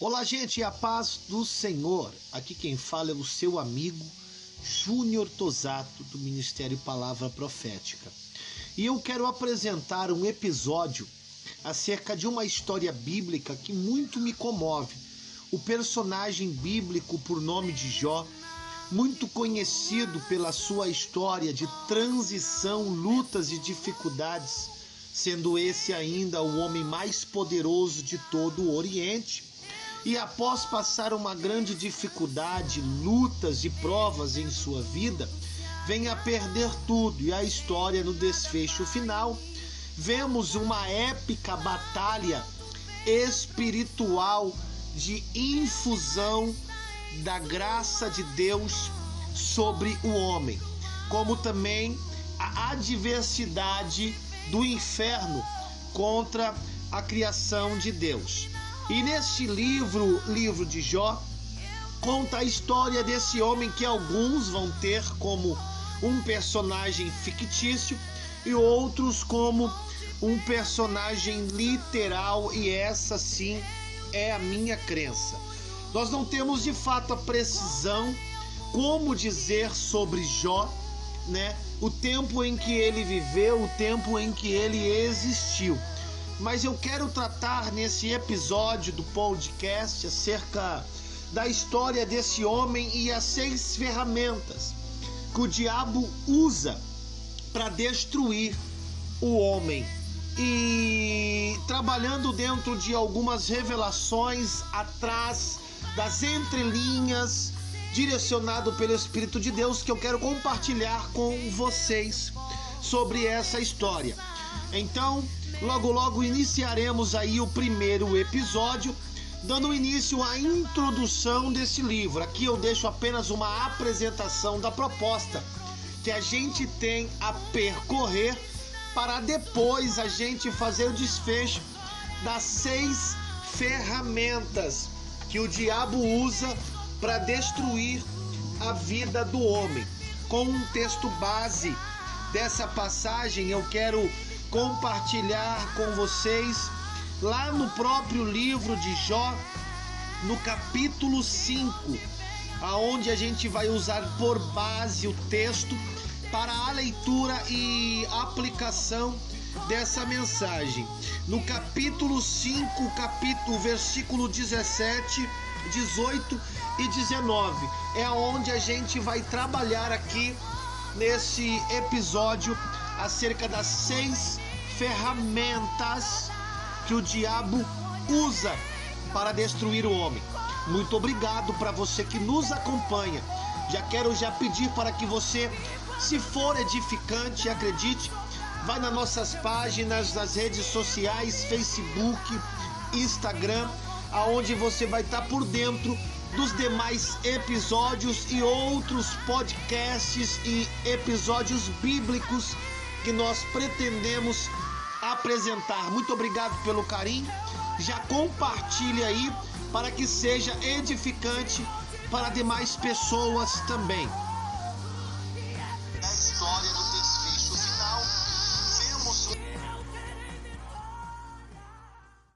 Olá, gente, a paz do Senhor. Aqui quem fala é o seu amigo Júnior Tosato, do Ministério Palavra Profética. E eu quero apresentar um episódio acerca de uma história bíblica que muito me comove. O personagem bíblico por nome de Jó, muito conhecido pela sua história de transição, lutas e dificuldades, sendo esse ainda o homem mais poderoso de todo o Oriente e após passar uma grande dificuldade, lutas e provas em sua vida, vem a perder tudo e a história no desfecho final. Vemos uma épica batalha espiritual de infusão da graça de Deus sobre o homem, como também a adversidade do inferno contra a criação de Deus. E neste livro, livro de Jó, conta a história desse homem que alguns vão ter como um personagem fictício e outros como um personagem literal, e essa sim é a minha crença. Nós não temos de fato a precisão como dizer sobre Jó, né? O tempo em que ele viveu, o tempo em que ele existiu mas eu quero tratar nesse episódio do podcast acerca da história desse homem e as seis ferramentas que o diabo usa para destruir o homem. E trabalhando dentro de algumas revelações atrás das entrelinhas, direcionado pelo Espírito de Deus, que eu quero compartilhar com vocês sobre essa história. Então, Logo, logo iniciaremos aí o primeiro episódio, dando início à introdução desse livro. Aqui eu deixo apenas uma apresentação da proposta que a gente tem a percorrer para depois a gente fazer o desfecho das seis ferramentas que o diabo usa para destruir a vida do homem. Com um texto base dessa passagem, eu quero compartilhar com vocês lá no próprio livro de Jó, no capítulo 5, aonde a gente vai usar por base o texto para a leitura e aplicação dessa mensagem. No capítulo 5, capítulo versículo 17, 18 e 19, é aonde a gente vai trabalhar aqui nesse episódio acerca das seis ferramentas que o diabo usa para destruir o homem. Muito obrigado para você que nos acompanha. Já quero já pedir para que você, se for edificante, acredite, vai nas nossas páginas, nas redes sociais, Facebook, Instagram, aonde você vai estar por dentro dos demais episódios e outros podcasts e episódios bíblicos que nós pretendemos apresentar. Muito obrigado pelo carinho. Já compartilhe aí para que seja edificante para demais pessoas também.